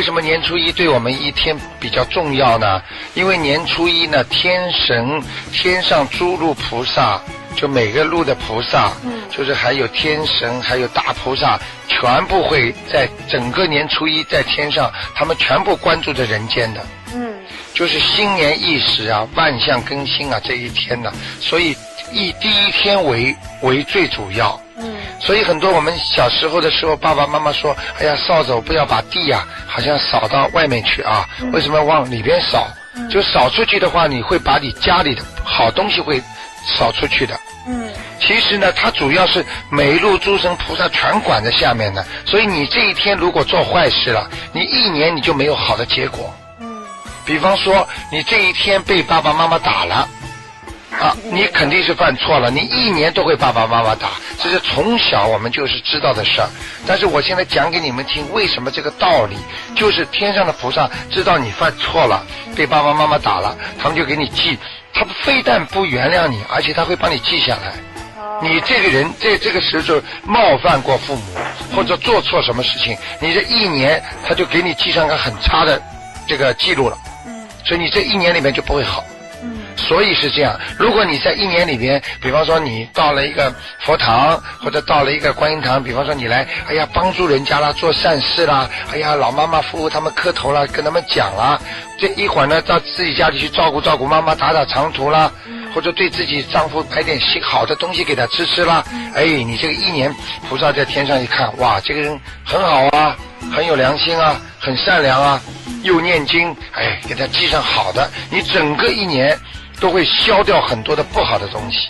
为什么年初一对我们一天比较重要呢？因为年初一呢，天神天上诸路菩萨，就每个路的菩萨，嗯就是还有天神，还有大菩萨，全部会在整个年初一在天上，他们全部关注着人间的。嗯就是新年伊始啊，万象更新啊，这一天呢、所以以第一天为为最主要。嗯所以很多我们小时候的时候，爸爸妈妈说：“哎呀，扫帚不要把地呀、好像扫到外面去啊，嗯为什么要往里边扫？嗯就扫出去的话，你会把你家里的好东西会扫出去的。嗯其实呢，它主要是每一路诸神菩萨全管在下面的，所以你这一天如果做坏事了，你一年你就没有好的结果。嗯比方说，你这一天被爸爸妈妈打了，啊，你肯定是犯错了，你一年都会爸爸妈妈打，这是从小我们就是知道的事儿。但是我现在讲给你们听，为什么这个道理，就是天上的菩萨知道你犯错了，被爸爸妈妈打了，他们就给你记，他非但不原谅你，而且他会帮你记下来。哦你这个人在这个时候冒犯过父母，或者做错什么事情，你这一年他就给你记上个很差的这个记录了。嗯所以你这一年里面就不会好。嗯所以是这样，如果你在一年里边，比方说你到了一个佛堂，或者到了一个观音堂，比方说你来，哎呀帮助人家啦，做善事啦，哎呀老妈妈扶扶他们磕头啦，跟他们讲啦，这一会儿呢到自己家里去照顾照顾妈妈，打打长途啦，或者对自己丈夫买点新好的东西给他吃吃啦，哎，你这个一年菩萨在天上一看，哇，这个人很好啊，很有良心啊，很善良啊，又念经，哎，给他记上好的，你整个一年都会消掉很多的不好的东西。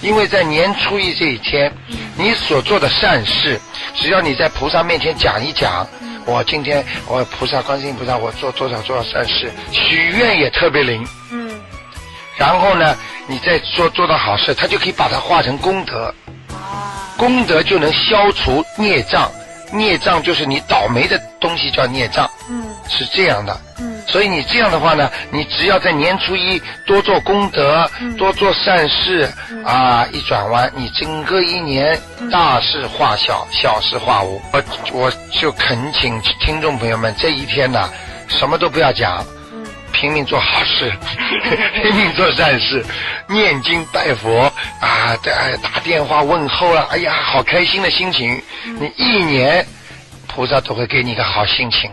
因为在年初一这一天，你所做的善事，只要你在菩萨面前讲一讲，我今天我菩萨观世音菩萨，我做多少多少善事，许愿也特别灵。嗯。然后呢，你再做做到好事，他就可以把它化成功德，啊。功德就能消除孽障，孽障就是你倒霉的东西叫孽障，嗯。是这样的。嗯所以你这样的话呢，你只要在年初一多做功德，嗯。多做善事，嗯。啊，一转弯，你整个一年嗯。大事化小，小事化无。我我就恳请听众朋友们，这一天呢，什么都不要讲，嗯。拼命做好事，拼命做善事，念经拜佛啊，打打电话问候了，哎呀，好开心的心情。你一年，菩萨都会给你一个好心情。